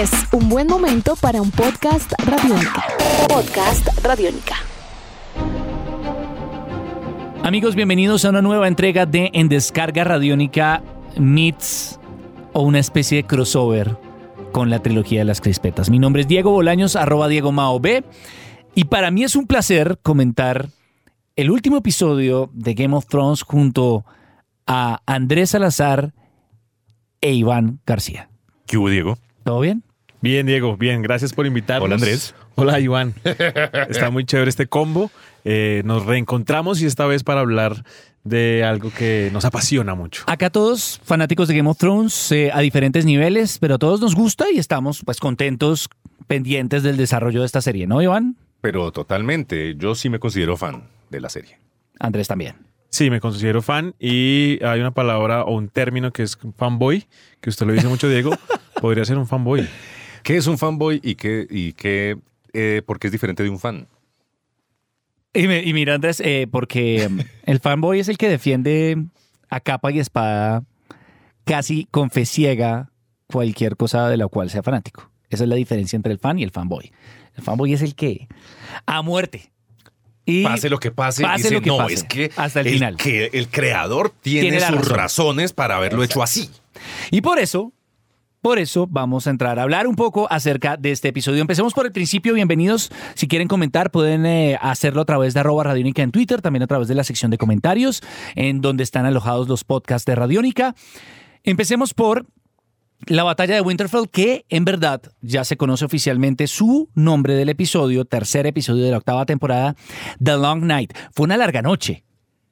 Es un buen momento para un podcast radiónica. Podcast radiónica. Amigos, bienvenidos a una nueva entrega de En Descarga Radiónica Meets o una especie de crossover con la trilogía de las crispetas. Mi nombre es Diego Bolaños, arroba Diego Mao B. Y para mí es un placer comentar el último episodio de Game of Thrones junto a Andrés Salazar e Iván García. ¿Qué hubo, Diego? ¿Todo bien? Bien, Diego, bien, gracias por invitarnos. Hola, Andrés. Hola, Iván. Está muy chévere este combo. Eh, nos reencontramos y esta vez para hablar de algo que nos apasiona mucho. Acá todos fanáticos de Game of Thrones eh, a diferentes niveles, pero a todos nos gusta y estamos pues contentos, pendientes del desarrollo de esta serie, ¿no, Iván? Pero totalmente, yo sí me considero fan de la serie. Andrés también. Sí, me considero fan y hay una palabra o un término que es fanboy, que usted lo dice mucho, Diego. Podría ser un fanboy. ¿Qué es un fanboy y qué, y qué eh, por qué es diferente de un fan? Y, me- y mira, Andrés, eh, porque mm, el fanboy es el que defiende a capa y espada, casi con fe ciega, cualquier cosa de la cual sea fanático. Esa es la diferencia entre el fan y el fanboy. El fanboy es el que a muerte. Y Pase lo que pase, pase dice, lo que no, pase, es que hasta el final". que el creador tiene, sus razón. razones para haberlo hecho así. Y por eso, por eso vamos a entrar a hablar un poco acerca de este episodio. Empecemos por el principio. Bienvenidos. Si quieren comentar, pueden eh, hacerlo a través de arroba Radiónica en Twitter, también a través de la sección de comentarios, en donde están alojados los podcasts de Radiónica. Empecemos por la batalla de Winterfell, que en verdad ya se conoce oficialmente su nombre del episodio, tercer episodio de la octava temporada, The Long Night. Fue una larga noche,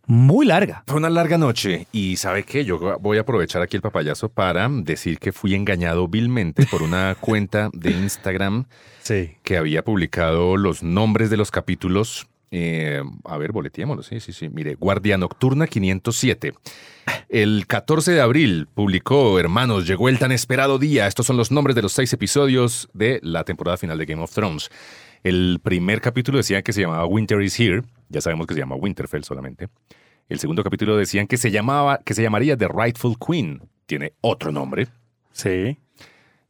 muy larga. Fue una larga noche y ¿sabe qué? Yo voy a aprovechar aquí el papayazo para decir que fui engañado vilmente por una cuenta de Instagram Sí. que había publicado los nombres de los capítulos. Eh, a ver, boleteémoslo, sí, sí, sí. Mire, Guardia Nocturna 507. El 14 de abril publicó, hermanos, llegó el tan esperado día. Estos son los nombres de los seis episodios de la temporada final de Game of Thrones. El primer capítulo decía que se llamaba Winter is Here. Ya sabemos que se llama Winterfell solamente. El segundo capítulo decían que se llamaba, que se llamaría The Rightful Queen. Tiene otro nombre. Sí.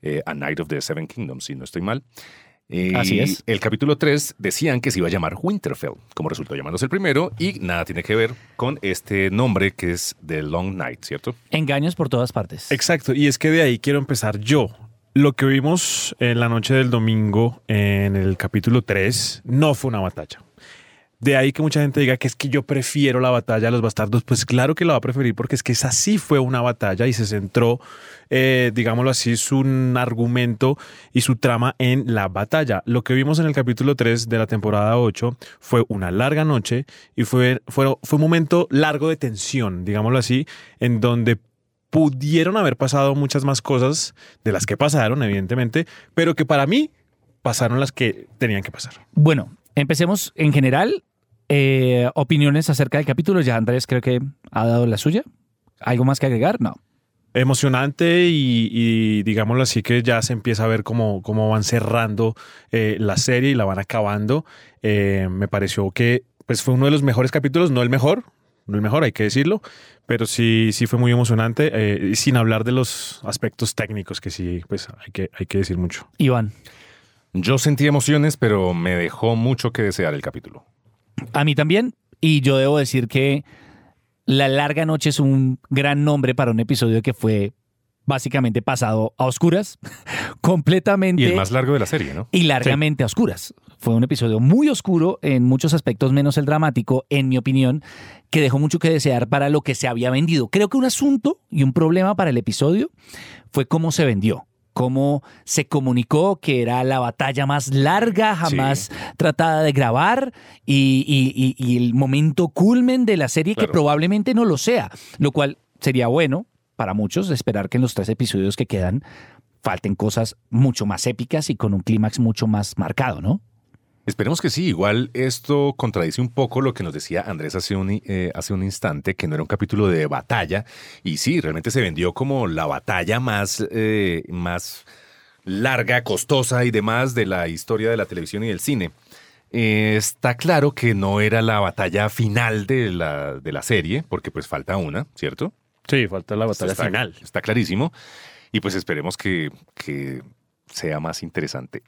eh, A Night of the Seven Kingdoms, si no estoy mal. Eh, Así es. El capítulo 3 decían que se iba a llamar Winterfell, como resultó llamándose el primero, y nada tiene que ver con este nombre que es The Long Night, ¿cierto? Engaños por todas partes. Exacto, y es que de ahí quiero empezar yo. Lo que vimos en la noche del domingo en el capítulo 3 no fue una batalla. De ahí que mucha gente diga que es que yo prefiero la batalla de los bastardos. Pues claro que la va a preferir porque es que esa sí fue una batalla y se centró, eh, digámoslo así, su argumento y su trama en la batalla. Lo que vimos en el capítulo 3 de la temporada 8 fue una larga noche y fue, fue, fue un momento largo de tensión, digámoslo así, en donde pudieron haber pasado muchas más cosas de las que pasaron, evidentemente, pero que para mí pasaron las que tenían que pasar. Bueno, empecemos en general. Eh, opiniones acerca del capítulo. Ya Andrés creo que ha dado la suya. ¿Algo más que agregar? No. Emocionante y, y digámoslo así que ya se empieza a ver cómo, cómo van cerrando eh, la serie y la van acabando. Eh, me pareció que pues, fue uno de los mejores capítulos, no el mejor, no el mejor, hay que decirlo, pero sí, sí fue muy emocionante, eh, sin hablar de los aspectos técnicos que sí, pues hay que, hay que decir mucho. Iván, Yo sentí emociones, pero me dejó mucho que desear el capítulo. A mí también. Y yo debo decir que La Larga Noche es un gran nombre para un episodio que fue básicamente pasado a oscuras, completamente Y el más largo de la serie, ¿no? y largamente a oscuras. Fue un episodio muy oscuro en muchos aspectos, menos el dramático, en mi opinión, que dejó mucho que desear para lo que se había vendido. Creo que un asunto y un problema para el episodio fue cómo se vendió, cómo se comunicó que era la batalla más larga jamás tratada de grabar y, y- y- y el momento culmen de la serie que probablemente no lo sea, lo cual sería bueno para muchos esperar que en los tres episodios que quedan falten cosas mucho más épicas y con un clímax mucho más marcado, ¿no? Esperemos que sí. Igual esto contradice un poco lo que nos decía Andrés hace un, eh, hace un instante, que no era un capítulo de batalla. Y sí, realmente se vendió como la batalla más, eh, más larga, costosa y demás de la historia de la televisión y del cine. Eh, está claro que no era la batalla final de la, de la serie, porque pues falta una, ¿cierto? Sí, falta la batalla está, final. Está clarísimo. Y pues esperemos que, que sea más interesante.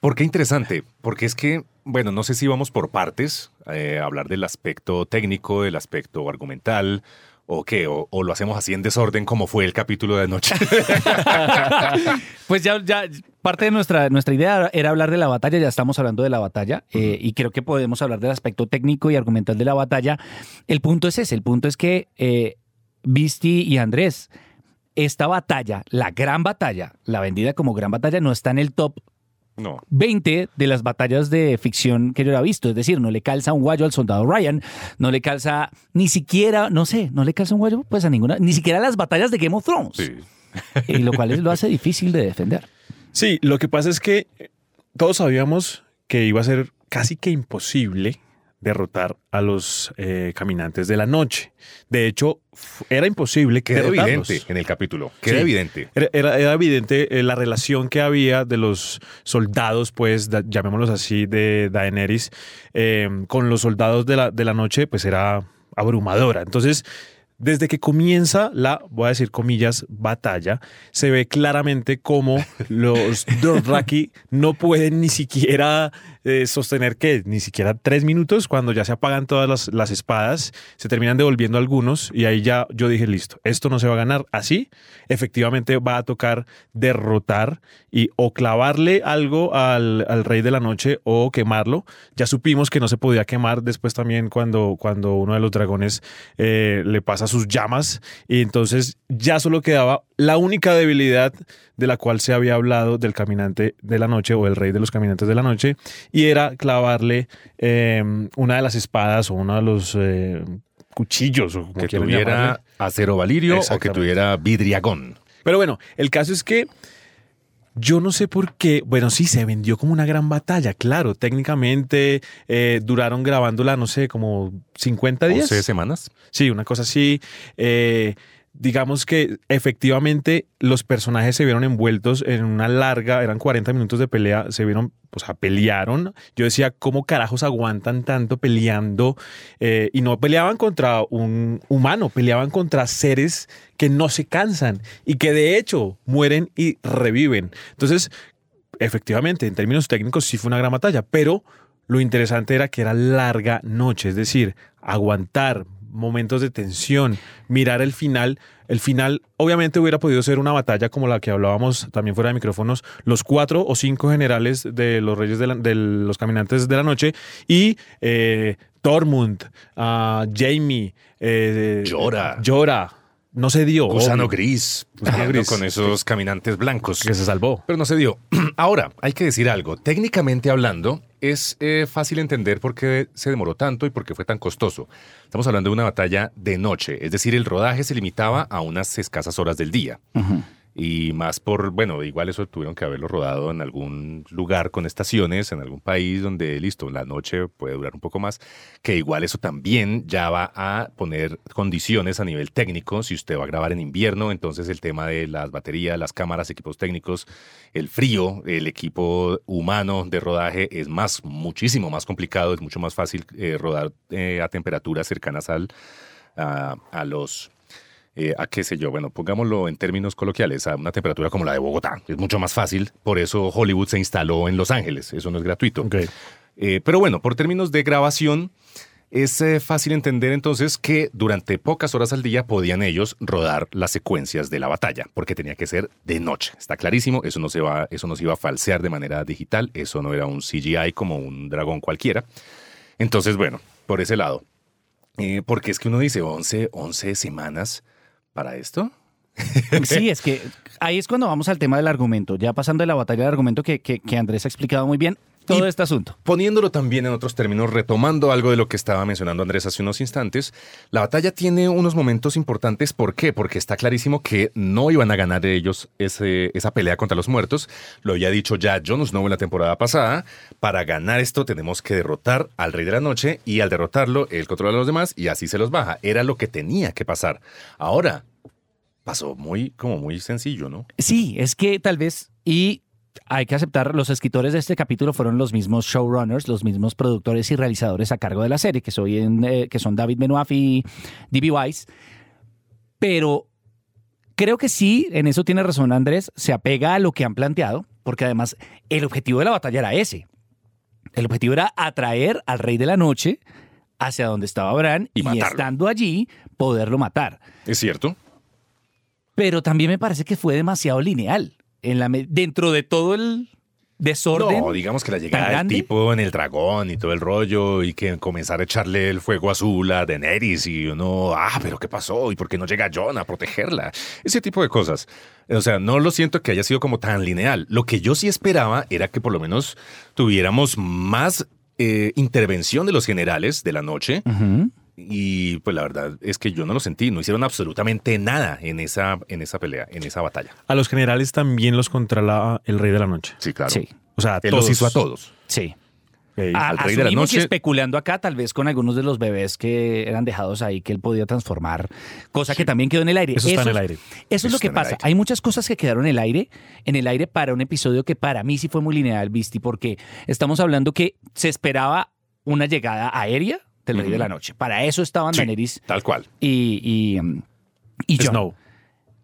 ¿Por qué interesante? Porque es que, bueno, no sé si vamos por partes, eh, hablar del aspecto técnico, del aspecto argumental, o qué, o, o lo hacemos así en desorden como fue el capítulo de anoche. Pues ya, ya parte de nuestra, nuestra idea era hablar de la batalla, ya estamos hablando de la batalla eh, y creo que podemos hablar del aspecto técnico y argumental de la batalla. El punto es ese, el punto es que eh, Visti y Andrés, esta batalla, la gran batalla, la vendida como gran batalla, no está en el top no. 20 de las batallas de ficción que yo he visto. Es decir, no le calza un guayo al soldado Ryan, no le calza ni siquiera, no sé, no le calza un guayo pues a ninguna, ni siquiera a las batallas de Game of Thrones. Sí. Y lo cual es- lo hace difícil de defender. Sí, lo que pasa es que todos sabíamos que iba a ser casi que imposible derrotar a los eh, caminantes de la noche. De hecho, era imposible Queda derrotarlos. evidente en el capítulo. Queda Sí. evidente. Era, era- era evidente eh, la relación que había de los soldados, pues, da- llamémoslos así, de Daenerys, eh, con los soldados de la, de la noche, pues era abrumadora. Entonces, desde que comienza la, voy a decir comillas, batalla, se ve claramente cómo los Dothraki no pueden ni siquiera eh, sostener que ni siquiera tres minutos cuando ya se apagan todas las, las espadas, se terminan devolviendo algunos y ahí ya yo dije, listo, esto no se va a ganar así, efectivamente va a tocar derrotar y o clavarle algo al, al rey de la noche o quemarlo. Ya supimos que no se podía quemar después también cuando, cuando uno de los dragones eh, le pasa sus llamas y entonces ya solo quedaba la única debilidad de la cual se había hablado del caminante de la noche o el rey de los caminantes de la noche y era clavarle eh, una de las espadas o uno de los eh, cuchillos o Que tuviera llamarle. acero valirio o que tuviera vidriagón. Pero bueno, el caso es que yo no sé por qué, bueno, sí, se vendió como una gran batalla, claro, técnicamente eh, duraron grabándola, no sé, como 50 días. 11 semanas. Sí, una cosa así. Eh, digamos que efectivamente los personajes se vieron envueltos en una larga, eran 40 minutos de pelea, se vieron, o sea, pelearon. Yo decía, ¿cómo carajos aguantan tanto peleando? Eh, y no peleaban contra un humano, peleaban contra seres que no se cansan y que de hecho mueren y reviven. Entonces, efectivamente, en términos técnicos sí fue una gran batalla, pero lo interesante era que era larga noche, es decir, aguantar momentos de tensión, mirar el final. El final obviamente hubiera podido ser una batalla como la que hablábamos también fuera de micrófonos, los cuatro o cinco generales de los reyes de, la- de los caminantes de la noche y eh, Tormund, ah, Jamie, eh, Jorah. Jorah. No se dio. Gusano obvio, gris. Gusano peleando gris. Con esos caminantes blancos. que se salvó. Pero no se dio. Ahora, hay que decir algo. Técnicamente hablando, es eh, fácil entender por qué se demoró tanto y por qué fue tan costoso. Estamos hablando de una batalla de noche, es decir, el rodaje se limitaba a unas escasas horas del día. Y más por, bueno, igual eso tuvieron que haberlo rodado en algún lugar con estaciones, en algún país donde, listo, la noche puede durar un poco más, que igual eso también ya va a poner condiciones a nivel técnico. Si usted va a grabar en invierno, entonces el tema de las baterías, las cámaras, equipos técnicos, el frío, el equipo humano de rodaje es más, muchísimo más complicado, es mucho más fácil eh, rodar eh, a temperaturas cercanas al, a, a los eh, a qué sé yo, bueno, pongámoslo en términos coloquiales, a una temperatura como la de Bogotá. Es mucho más fácil, por eso Hollywood se instaló en Los Ángeles, eso no es gratuito. Eh, pero bueno, por términos de grabación, es eh, fácil entender entonces que durante pocas horas al día podían ellos rodar las secuencias de la batalla, porque tenía que ser de noche. Está clarísimo, eso no se, va, eso no se iba a falsear de manera digital, eso no era un CGI como un dragón cualquiera. Entonces, bueno, por ese lado. Eh, porque es que uno dice 11, 11 semanas para esto. Sí, es que ahí es cuando vamos al tema del argumento. Ya pasando de la batalla del argumento que, que, que Andrés ha explicado muy bien todo Y- este asunto. Poniéndolo también en otros términos, retomando algo de lo que estaba mencionando Andrés hace unos instantes, la batalla tiene unos momentos importantes. ¿Por qué? Porque está clarísimo que no iban a ganar ellos ese- esa pelea contra los muertos. Lo había dicho ya Jon Snow en la temporada pasada. Para ganar esto tenemos que derrotar al Rey de la Noche y al derrotarlo, él controla a los demás y así se los baja. Era lo que tenía que pasar. Ahora, pasó muy, como muy sencillo, ¿no? Sí, es que tal vez, y hay que aceptar, los escritores de este capítulo fueron los mismos showrunners, los mismos productores y realizadores a cargo de la serie, que, soy en, eh, que son David Benoit y D.B. Weiss. Pero creo que sí, en eso tiene razón Andrés, se apega a lo que han planteado, porque además el objetivo de la batalla era ese. El objetivo era atraer al rey de la noche hacia donde estaba Bran Y y, estando allí poderlo matar. ¿Es cierto? Pero también me parece que fue demasiado lineal. En la, dentro de todo el desorden. No, digamos que la llegada del tipo en el dragón y todo el rollo y que comenzar a echarle el fuego azul a Daenerys y uno, ah, pero ¿qué pasó? ¿Y por qué no llega Jon a protegerla? Ese tipo de cosas. O sea, no lo siento que haya sido como tan lineal. Lo que yo sí esperaba era que por lo menos tuviéramos más eh, intervención de los generales de la noche. Ujú. Y pues la verdad es que yo no lo sentí, no hicieron absolutamente nada en esa, en esa pelea, en esa batalla. A los generales también los controlaba el Rey de la Noche. Sí, claro. Sí, O sea, Él todos. los hizo a todos. sí. A- al rey de la asumimos y noche. especulando acá, tal vez con algunos de los bebés que eran dejados ahí, que él podía transformar, cosa que también quedó en el aire. Eso está en el aire. Eso es Eso lo que pasa. Hay muchas cosas que quedaron en el aire, en el aire para un episodio que para mí sí fue muy lineal, Visti, porque estamos hablando que se esperaba una llegada aérea del Rey de la Noche. Para eso estaban Sí, Daenerys Tal cual. y, y, y. Snow.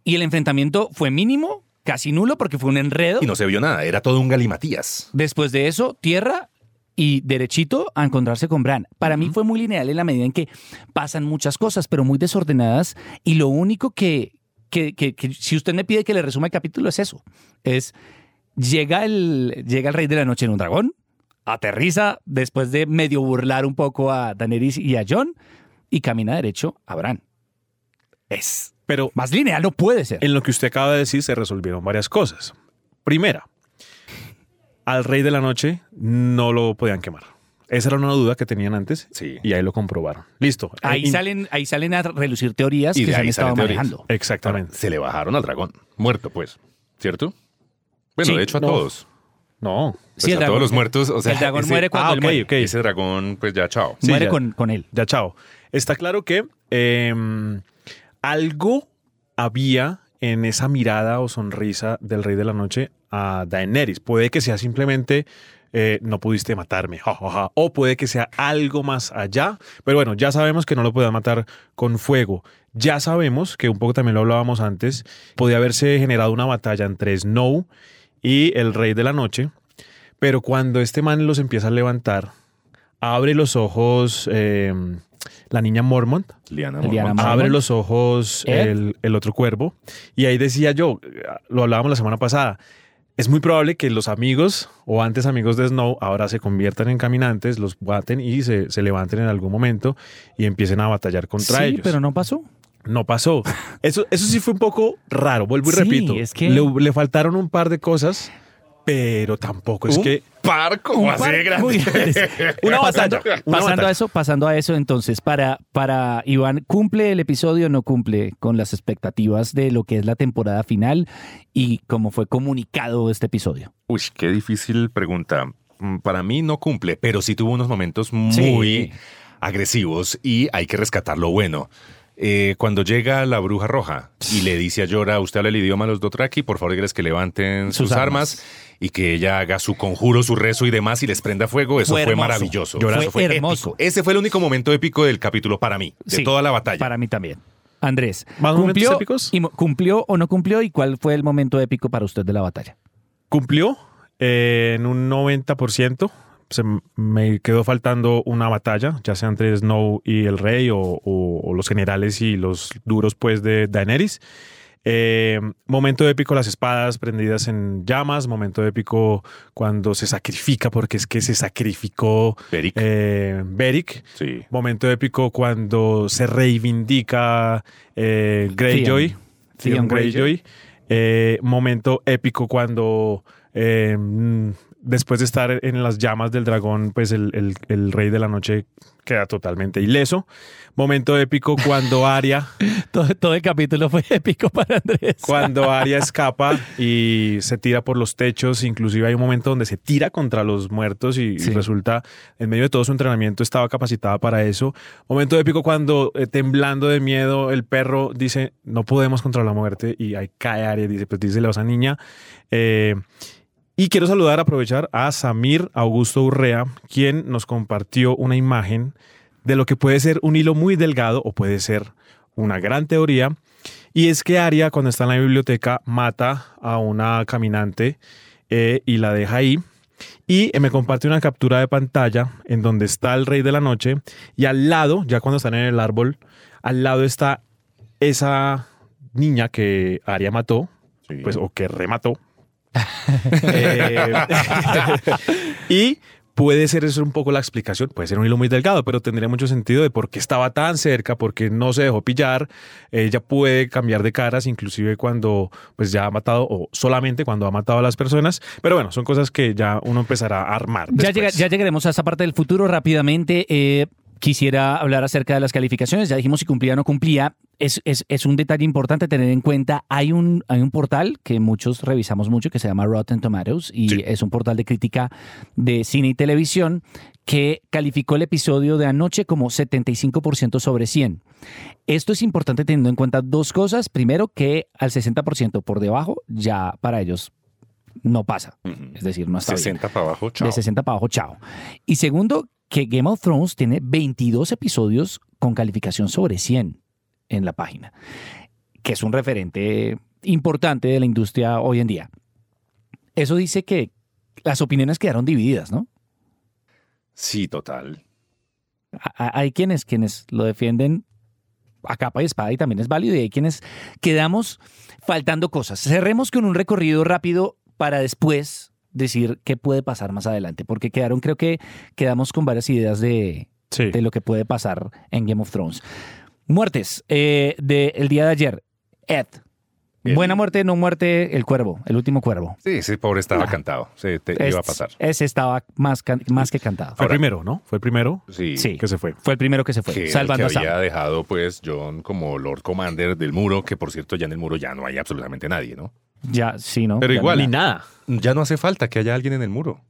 Y el enfrentamiento fue mínimo, casi nulo, porque fue un enredo. Y no se vio nada, era todo un galimatías. Después de eso, tierra y derechito a encontrarse con Bran. Para mí fue muy lineal en la medida en que pasan muchas cosas, pero muy desordenadas. Y lo único que, que, que- que si usted me pide que le resuma el capítulo es eso. Es, llega el, llega el rey de la noche en un dragón, aterriza después de medio burlar un poco a Daenerys y a Jon y camina derecho a Bran. Es Pero más lineal, no puede ser. en lo que usted acaba de decir se resolvieron varias cosas. Primera, al Rey de la Noche no lo podían quemar. Esa era una duda que tenían antes Sí. y ahí lo comprobaron. Listo. Ahí Eh, salen, ahí salen a relucir teorías Y que se han ahí estado manejando. Exactamente. Se le bajaron al dragón. Muerto, pues. ¿Cierto? Bueno, Sí, de hecho a no. todos. No. Pues Sí, el a dragón- todos los muertos. O sea, el dragón ese- muere cuando Ah, él ok, muere. ok. Ese dragón, pues ya, chao. Sí, muere ya. con, con él. Ya, chao. Está claro que eh, algo había en esa mirada o sonrisa del Rey de la Noche a Daenerys. Puede que sea simplemente eh, no pudiste matarme, ja, ja, ja. o puede que sea algo más allá. Pero bueno, ya sabemos que no lo podía matar con fuego. Ya sabemos que un poco también lo hablábamos antes, podía haberse generado una batalla entre Snow y el Rey de la Noche. Pero cuando este man los empieza a levantar, abre los ojos eh, la niña Mormont, Liana Liana Mormont. Abre los ojos el, el otro cuervo. Y ahí decía yo, lo hablábamos la semana pasada, es muy probable que los amigos o antes amigos de Snow ahora se conviertan en caminantes, los baten y se, se levanten en algún momento y empiecen a batallar contra sí, ellos. pero no pasó. No pasó. Eso, eso sí fue un poco raro, vuelvo y Sí, repito. es que- le, le faltaron un par de cosas, pero tampoco es Un que... par como así par de grande. muy grande. Una pasando, batalla, una pasando batalla. a eso, pasando a eso, entonces, para, para Iván, ¿cumple el episodio o no cumple con las expectativas de lo que es la temporada final y cómo fue comunicado este episodio? Uy, qué difícil pregunta. Mm, Para mí no cumple, pero sí tuvo unos momentos muy Sí. agresivos y hay que rescatar lo bueno. Eh, cuando llega la bruja roja y le dice a Llora, usted habla el idioma de los Dothraki, por favor, que levanten sus, Sus armas. armas. y que ella haga su conjuro, su rezo y demás y les prenda fuego, eso Fue maravilloso. Llora- Eso fue fue hermoso. épico. Ese fue el único momento épico del capítulo para mí, de Sí, toda la batalla. Para mí también. Andrés, ¿Más momentos ¿cumplió, épicos? y mo- ¿cumplió o no cumplió? ¿Y cuál fue el momento épico para usted de la batalla? cumplió eh, en un 90%. Se me quedó faltando una batalla, ya sea entre Snow y el rey o, o- o los generales y los duros pues de Daenerys. Eh, momento épico las espadas prendidas en llamas, momento épico cuando se sacrifica, porque es que se sacrificó Beric. eh, Beric. sí. Momento épico cuando se reivindica eh, Greyjoy. Theon. Theon Theon Greyjoy. Eh, momento épico cuando después de estar en las llamas del dragón, pues el, el- el rey de la noche queda totalmente ileso. Momento épico cuando Arya, Todo, todo el capítulo fue épico para Andrés. cuando Arya escapa y se tira por los techos, inclusive hay un momento donde se tira contra los muertos y, y Sí. resulta, en medio de todo su entrenamiento, estaba capacitada para eso. Momento épico cuando, eh, temblando de miedo, el perro dice, no podemos contra la muerte, y ahí cae Arya y dice, pues díselo a esa niña. Eh, y quiero saludar, aprovechar a Samir Augusto Urrea, quien nos compartió una imagen de lo que puede ser un hilo muy delgado o puede ser una gran teoría. Y es que Arya, cuando está en la biblioteca, mata a una caminante eh, y la deja ahí. Y eh, me comparte una captura de pantalla en donde está el rey de la noche y al lado, ya cuando están en el árbol, al lado está esa niña que Arya mató, Sí. pues o que remató. Eh, y puede ser eso un poco la explicación, puede ser un hilo muy delgado, pero tendría mucho sentido de por qué estaba tan cerca, por qué no se dejó pillar. Ella puede cambiar de caras, inclusive cuando pues ya ha matado o solamente cuando ha matado a las personas. Pero bueno, son cosas que ya uno empezará a armar. Ya, después. llega- ya llegaremos a esa parte del futuro rápidamente. Eh, quisiera hablar acerca de las calificaciones. Ya dijimos si cumplía o no cumplía. Es, es- es un detalle importante tener en cuenta. Hay un, hay un portal que muchos revisamos mucho que se llama Rotten Tomatoes y Sí. es un portal de crítica de cine y televisión que calificó el episodio de anoche como 75% sobre 100. Esto es importante teniendo en cuenta dos cosas. Primero, que al 60% por debajo ya para ellos no pasa. Es decir, no está bien. 60 para abajo, chao. De 60 para abajo, chao. Y segundo, que Game of Thrones tiene 22 episodios con calificación sobre 100 en la página, que es un referente importante de la industria hoy en día. Eso dice que las opiniones quedaron divididas, ¿no? Sí, total. Hay quienes, quienes lo defienden a capa y espada y también es válido y hay quienes quedamos faltando cosas. Cerremos con un recorrido rápido para después decir qué puede pasar más adelante, porque quedaron, creo que quedamos con varias ideas de, Sí. de lo que puede pasar en Game of Thrones. Muertes eh, del día de ayer. Ed. El- Buena muerte, no muerte, el cuervo, el último cuervo. Sí, ese pobre estaba cantado. Sí, te iba a Es- pasar. Ese estaba más, can- más que cantado. Fue el primero, ¿no? Fue el primero Sí. Sí. que se fue. Fue el primero que se fue, Que, el salvando a que Sam. había dejado pues John como Lord Commander del muro, que por cierto ya en el muro ya no hay absolutamente nadie, ¿no? Ya, sí, ¿no? Pero Ya igual, no- Ni nada. Ya no hace falta que haya alguien en el muro.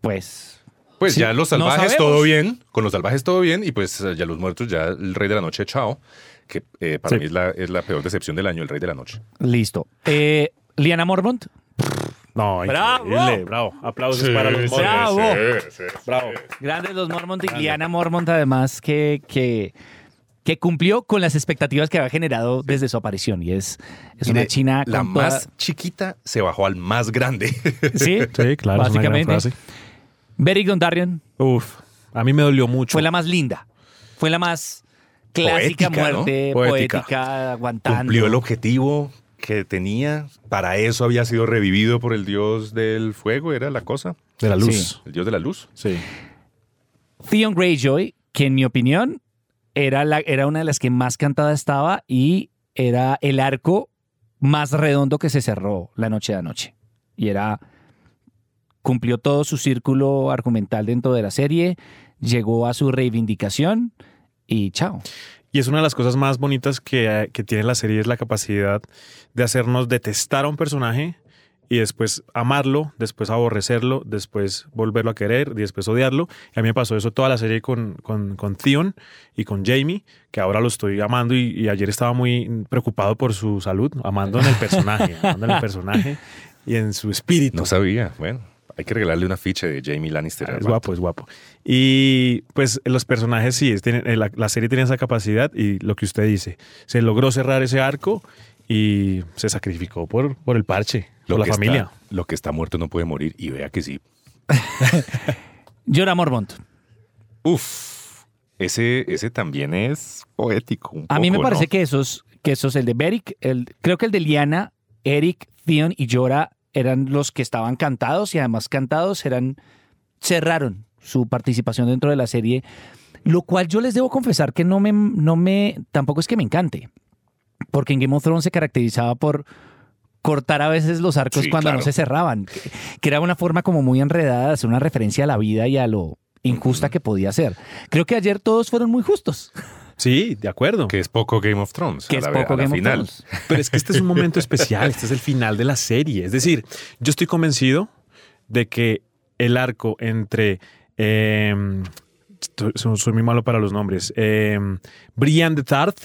Pues Pues Sí, ya los salvajes todo bien, con los salvajes todo bien, y pues eh, ya los muertos, ya el rey de la noche, chao, que eh, para Sí. mí es la, es la peor decepción del año, el rey de la noche. Listo. Eh, Liana Mormont. No, ¡Bravo! increíble, bravo. Aplausos para los sí. Bravo. Bravo. Grandes los Mormont y Liana Mormont, además, que, que, que cumplió con las expectativas que había generado desde su aparición. Y es, es una china La con toda- más chiquita se bajó al más grande. Sí, Sí, claro, básicamente. Beric Dondarrion Uf, a mí me dolió mucho. fue la más linda. Fue la más clásica Poética, ¿no? muerte, Poética. poética, aguantando. Cumplió el objetivo que tenía. Para eso había sido revivido por el dios del fuego, era la cosa. de la luz. Sí. El dios de la luz. Sí. Theon Greyjoy, que en mi opinión era, la, era una de las que más cantada estaba y era el arco más redondo que se cerró la noche de anoche. Y era, cumplió todo su círculo argumental dentro de la serie, llegó a su reivindicación y chao. Y es una de las cosas más bonitas que, que tiene la serie, es la capacidad de hacernos detestar a un personaje y después amarlo, después aborrecerlo, después volverlo a querer y después odiarlo. Y a mí me pasó eso toda la serie con, con, con Theon y con Jamie, que ahora lo estoy amando y, y ayer estaba muy preocupado por su salud, amando en el personaje, amando en el personaje y en su espíritu. No sabía. Bueno, hay que regalarle una ficha de Jamie Lannister. Ah, Es guapo, es guapo. Y pues los personajes sí, es- tienen- eh, la, la serie tiene esa capacidad y lo que usted dice, se logró cerrar ese arco y se sacrificó por, por el parche, por la familia. Está, lo que está muerto no puede morir. Y vea que sí. Jorah Mormont. Uf. Ese, ese también es poético. un A mí me parece ¿no? que esos, que esos, el de Beric, el, creo que el de Liana, Eric, Theon y Jorah eran los que estaban cantados y además cantados eran, cerraron su participación dentro de la serie, lo cual yo les debo confesar que no me, no me, tampoco es que me encante, porque en Game of Thrones se caracterizaba por cortar a veces los arcos Sí, cuando no se cerraban, que, que era una forma como muy enredada de hacer una referencia a la vida y a lo injusta que podía ser. Creo que ayer todos fueron muy justos, Sí, de acuerdo. Que es poco Game of Thrones. que a es la, poco a la Game of. Thrones. Pero es que este es un momento especial, este es el final de la serie. Es decir, yo estoy convencido de que el arco entre... eh, soy, soy muy malo para los nombres. Eh, Brian de Tarth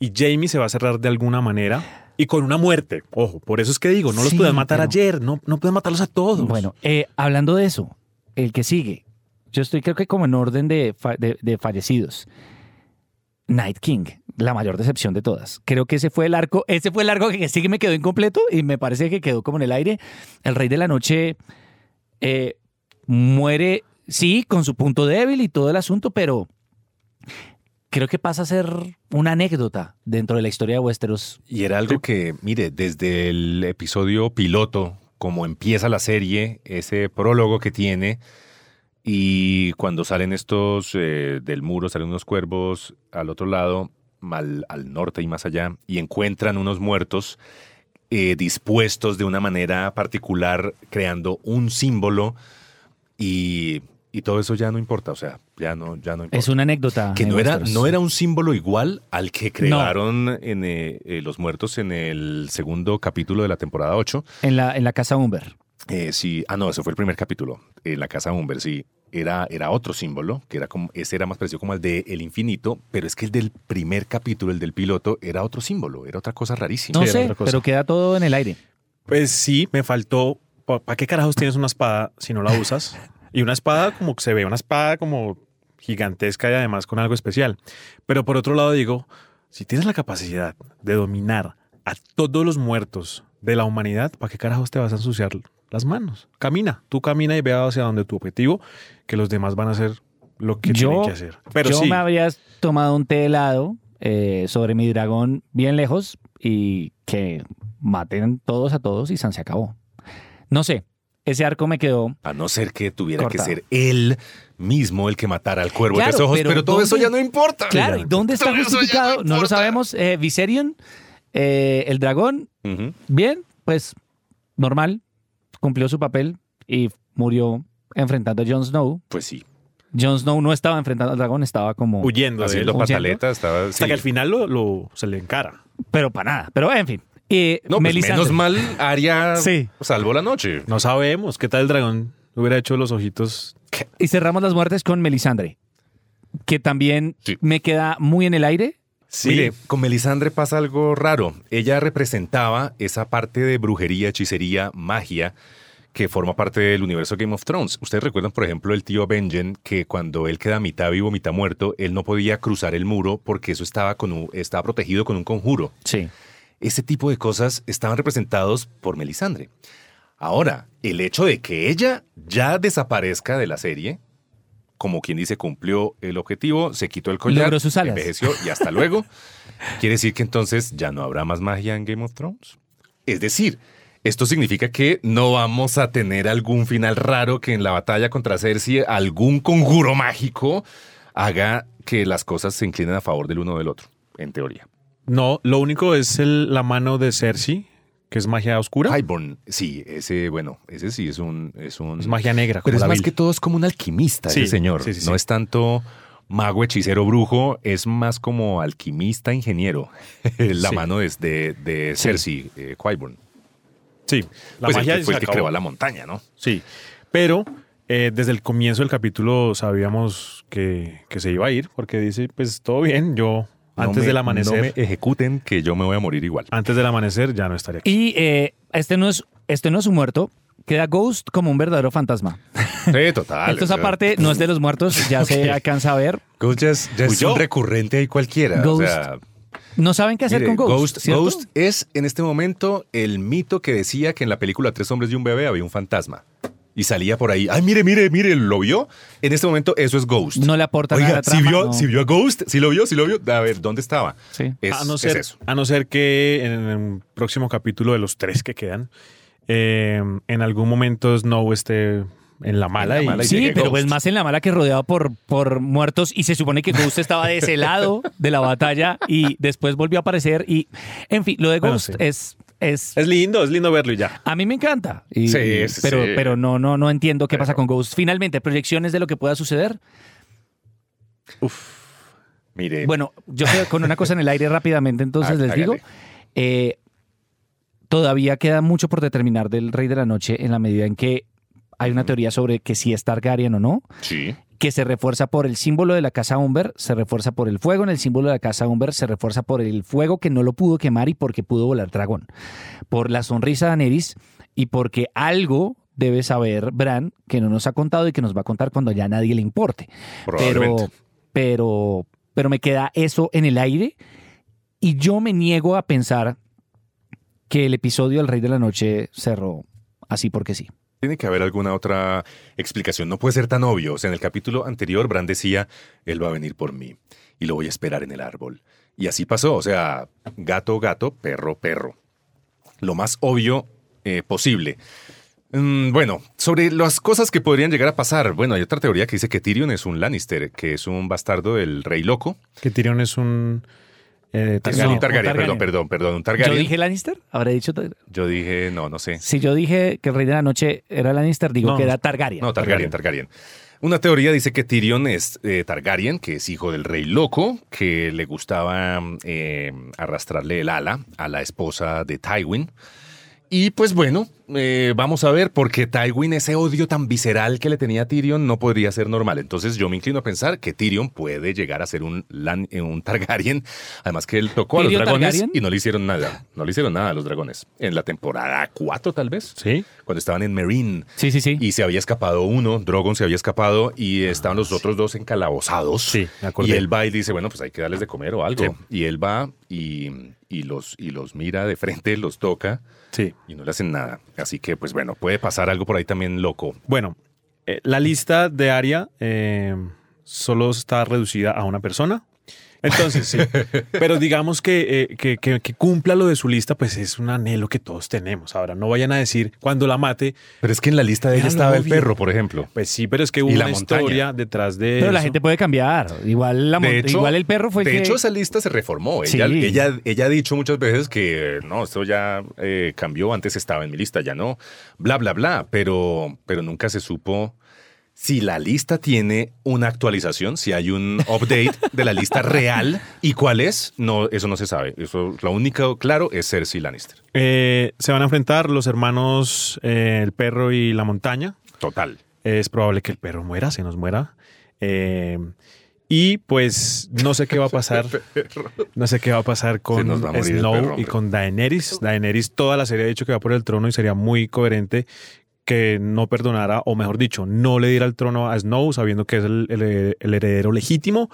y Jamie se va a cerrar de alguna manera y con una muerte. Ojo, por eso es que digo, no los Sí, pueden matar pero- ayer, no, no pueden matarlos a todos. Bueno, eh, hablando de eso, el que sigue, yo estoy creo que como en orden de, fa- de- de fallecidos. Night King. la mayor decepción de todas. Creo que ese fue el arco, ese fue el arco que sí que me quedó incompleto y me parece que quedó como en el aire. El Rey de la Noche eh, muere, sí, con su punto débil y todo el asunto, pero creo que pasa a ser una anécdota dentro de la historia de Westeros. Y era algo que, mire, desde el episodio piloto, como empieza la serie, ese prólogo que tiene, y cuando salen estos eh, del muro, salen unos cuervos al otro lado, al, al norte y más allá, y encuentran unos muertos eh, dispuestos de una manera particular, creando un símbolo, y, y todo eso ya no importa, o sea, ya no, ya no importa. Es una anécdota. Que no era, no era un símbolo igual al que crearon en, eh, eh, los muertos en el segundo capítulo de la temporada 8. En la, en la casa Umber. Eh, sí, ah, no, ese fue el primer capítulo. En la casa Humber, sí. Era, era otro símbolo, que era como, ese era más parecido como el de El Infinito, pero es que el del primer capítulo, el del piloto, era otro símbolo, era otra cosa rarísima. No Sí, sé, otra cosa. pero queda todo en el aire. Pues sí, me faltó. ¿Para qué carajos tienes una espada si no la usas? Y una espada como que se ve, una espada como gigantesca y además con algo especial. Pero por otro lado digo, si tienes la capacidad de dominar a todos los muertos de la humanidad, ¿para qué carajos te vas a ensuciar las manos? Camina, tú camina y ve hacia donde tu objetivo, que los demás van a hacer lo que Yo- tienen que hacer. Pero Yo sí, me habría tomado un té helado eh, sobre mi dragón bien lejos y que maten todos a todos y San se acabó. No sé, ese arco me quedó. A no ser que tuviera Cortado. que ser él mismo el que matara al cuervo de Claro, tres ojos, pero pero, todo eso ¿dónde- ya no importa. Claro, ¿y dónde está. Todo justificado? No lo sabemos. Eh, Viserion, eh, el dragón, bien, pues normal, cumplió su papel y murió enfrentando a Jon Snow. Pues sí, Jon Snow no estaba enfrentando al dragón, estaba como... huyendo de haciendo ¿Huyendo? pataleta, estaba... Hasta sí. que al final lo, lo- se le encara. Pero para nada. Pero en fin. Eh, No, pues menos mal Aria Sí. salvó la noche. No sabemos qué tal el dragón hubiera hecho los ojitos. Y cerramos las muertes con Melisandre, que también Sí. me queda muy en el aire. Mire, con Melisandre pasa algo raro. Ella representaba esa parte de brujería, hechicería, magia que forma parte del universo Game of Thrones. Ustedes recuerdan, por ejemplo, el tío Benjen, que cuando él queda mitad vivo, mitad muerto, él no podía cruzar el muro porque eso estaba, con un- estaba protegido con un conjuro. Sí. Ese tipo de cosas estaban representados por Melisandre. Ahora, el hecho de que ella ya desaparezca de la serie, como quien dice, cumplió el objetivo, se quitó el collar, Logró sus alas. envejeció y hasta luego, quiere decir que entonces ya no habrá más magia en Game of Thrones. Es decir, esto significa que no vamos a tener algún final raro que en la batalla contra Cersei algún conjuro mágico haga que las cosas se inclinen a favor del uno o del otro, en teoría. No, lo único es el- la mano de Cersei, que es magia oscura. Highborn, sí, ese, bueno, ese sí es un... Es, un, es magia negra. pero es más que todo es como un alquimista, Sí, ese señor. sí, sí, No es tanto mago, hechicero, brujo, es más como alquimista, ingeniero. la mano de, de, de Sí. Cersei, eh. Sí, la Pues el magia que fue el que creó la montaña, ¿no? Sí, pero eh, desde el comienzo del capítulo sabíamos que, que se iba a ir, porque dice, pues todo bien, yo antes me- del amanecer, No me ejecuten que yo me voy a morir igual. antes del amanecer ya no estaría aquí. Y eh, este, no es, este no es un muerto. Queda Ghost como un verdadero fantasma. Sí, total. Esto es aparte, no es de los muertos, ya se alcanza a ver. Ghost ya es, ya es un recurrente ahí cualquiera. Ghost O sea, No saben qué hacer mire, con Ghost. Ghost es en este momento el mito que decía que en la película Tres hombres y un bebé había un fantasma. Y salía por ahí, ay, mire, mire, mire, ¿lo vio? En este momento eso es Ghost. No le aporta nada a Oiga, la ¿sí trama, vio, no. sí vio a Ghost? ¿Sí lo vio? ¿Sí lo vio? A ver, ¿dónde estaba? Sí. Es, a, no es ser, eso. a no ser que en el próximo capítulo de los tres que quedan, eh, en algún momento Snow esté en la mala. En la mala y Sí, pero Ghost. pues más en la mala que rodeado por, por muertos y se supone que Ghost estaba de ese lado de la batalla y después volvió a aparecer y, en fin, lo de Bueno, Ghost sí. es, es, Es lindo, es lindo verlo y ya. a mí me encanta. Y- Sí, sí, pero, sí. pero no, no, no entiendo qué Pero- pasa con Ghost. Finalmente, proyecciones de lo que pueda suceder. Mire, Bueno, yo con una cosa en el aire rápidamente, entonces Ah, les digo. eh, todavía queda mucho por determinar del Rey de la Noche en la medida en que hay una teoría sobre que si es Targaryen o no, sí. que se refuerza por el símbolo de la casa Umber, se refuerza por el fuego en el símbolo de la casa Umber, se refuerza por el fuego que no lo pudo quemar y porque pudo volar dragón, por la sonrisa de Daenerys y porque algo debe saber Bran que no nos ha contado y que nos va a contar cuando ya a nadie le importe. Pero, pero, pero me queda eso en el aire. Y yo me niego a pensar que el episodio del Rey de la Noche cerró así porque sí. Tiene que haber alguna otra explicación. No puede ser tan obvio. O sea, en el capítulo anterior, Bran decía, él va a venir por mí y lo voy a esperar en el árbol. Y así pasó. O sea, gato, gato, perro, perro. Lo más obvio eh, posible. Mm, bueno, sobre las cosas que podrían llegar a pasar. Bueno, hay otra teoría que dice que Tyrion es un Lannister, que es un bastardo del rey loco. Que Tyrion es un... eh, Es Targaryen. un Targaryen, un perdón, Targaryen. perdón, perdón, un ¿Yo Targaryen. dije Lannister? ¿Habré dicho? Tar- Yo dije, no, no sé. Si yo dije que el Rey de la Noche era Lannister, digo No, que era Targaryen. No, Targaryen, Targaryen. Una teoría dice que Tyrion es eh, Targaryen, que es hijo del rey loco, que le gustaba eh, arrastrarle el ala a la esposa de Tywin. Y pues bueno, eh, vamos a ver, porque Tywin, ese odio tan visceral que le tenía a Tyrion, no podría ser normal. Entonces yo me inclino a pensar que Tyrion puede llegar a ser un, Lan- eh, un Targaryen. Además que él tocó a los ¿Tyrion dragones Targaryen? y no le hicieron nada. No le hicieron nada a los dragones. En la temporada 4 tal vez. Sí. Cuando estaban en Meereen. Sí, sí, sí. Y se había escapado uno, Drogon se había escapado y estaban los otros dos encalabozados. Sí, me acordé. Y él va y dice, bueno, pues hay que darles de comer o algo. Sí. Y él va y, y los, y los mira de frente, los toca Sí. y no le hacen nada. Así que, pues bueno, puede pasar algo por ahí también loco. Bueno, eh, la lista de Aria eh, solo está reducida a una persona. Entonces, sí. Pero digamos que, eh, que, que- que cumpla lo de su lista, pues es un anhelo que todos tenemos. Ahora, no vayan a decir cuando la mate, Pero es que en la lista de ella estaba el perro, por ejemplo. pues sí, pero es que hubo una montaña. historia detrás de Pero la gente puede cambiar. Igual, la mon- De hecho, igual el perro fue el de que... hecho, esa lista se reformó. Sí. Ella, ella, ella ha dicho muchas veces que no, esto ya eh, cambió, antes estaba en mi lista, ya no, bla, bla, bla, pero, pero nunca se supo si la lista tiene una actualización, si hay un update de la lista real y cuál es, no, eso no se sabe. Eso, lo único claro es Cersei Lannister. Eh, se van a enfrentar los hermanos eh, el perro y la montaña. Total. Es probable que el perro muera, se nos muera. Eh, y pues no sé qué va a pasar. No sé qué va a pasar con a Snow perro, y con Daenerys. Daenerys toda la serie ha dicho que va por el trono y sería muy coherente que no perdonara, o mejor dicho, no le diera el trono a Snow sabiendo que es el, el- el heredero legítimo.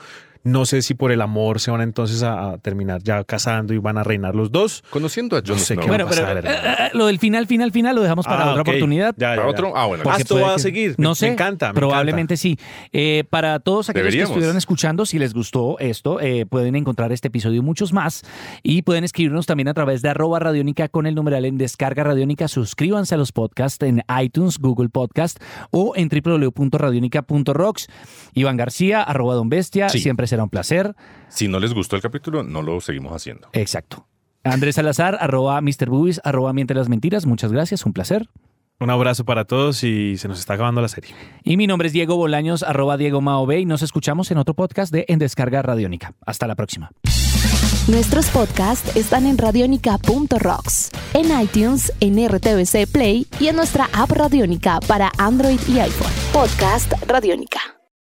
No sé si por el amor se van entonces a, a terminar ya casando y van a reinar los dos. Conociendo a Jon sé Snow. qué va a pero pasar, eh, eh, lo del final, final, final lo dejamos para Ah, otra oportunidad. Ya, ya, ¿Para otro? Ah, bueno. Ah, esto puede va a seguir. No sé. Me encanta. me probablemente sí. Eh, para todos aquellos Deberíamos. que estuvieron escuchando, si les gustó esto, eh, pueden encontrar este episodio y muchos más. Y pueden escribirnos también a través de arroba radiónica con el numeral en descarga radiónica. Suscríbanse a los podcasts en iTunes, Google Podcast o en www.radionica.rocks. Iván García, arroba Don Bestia. Sí. Siempre será un placer. Si no les gustó el capítulo, no lo seguimos haciendo. Exacto. Andrés Salazar, arroba Mr. Arroba Miente las Mentiras. Muchas gracias, un placer. Un abrazo para todos y se nos está acabando la serie. Y mi nombre es Diego Bolaños, arroba Diego Mao B, y nos escuchamos en otro podcast de En Descarga Radiónica. Hasta la próxima. Nuestros podcasts están en radionica.rocks, en iTunes, en RTVC Play y en nuestra app Radiónica para Android y iPhone. Podcast Radiónica.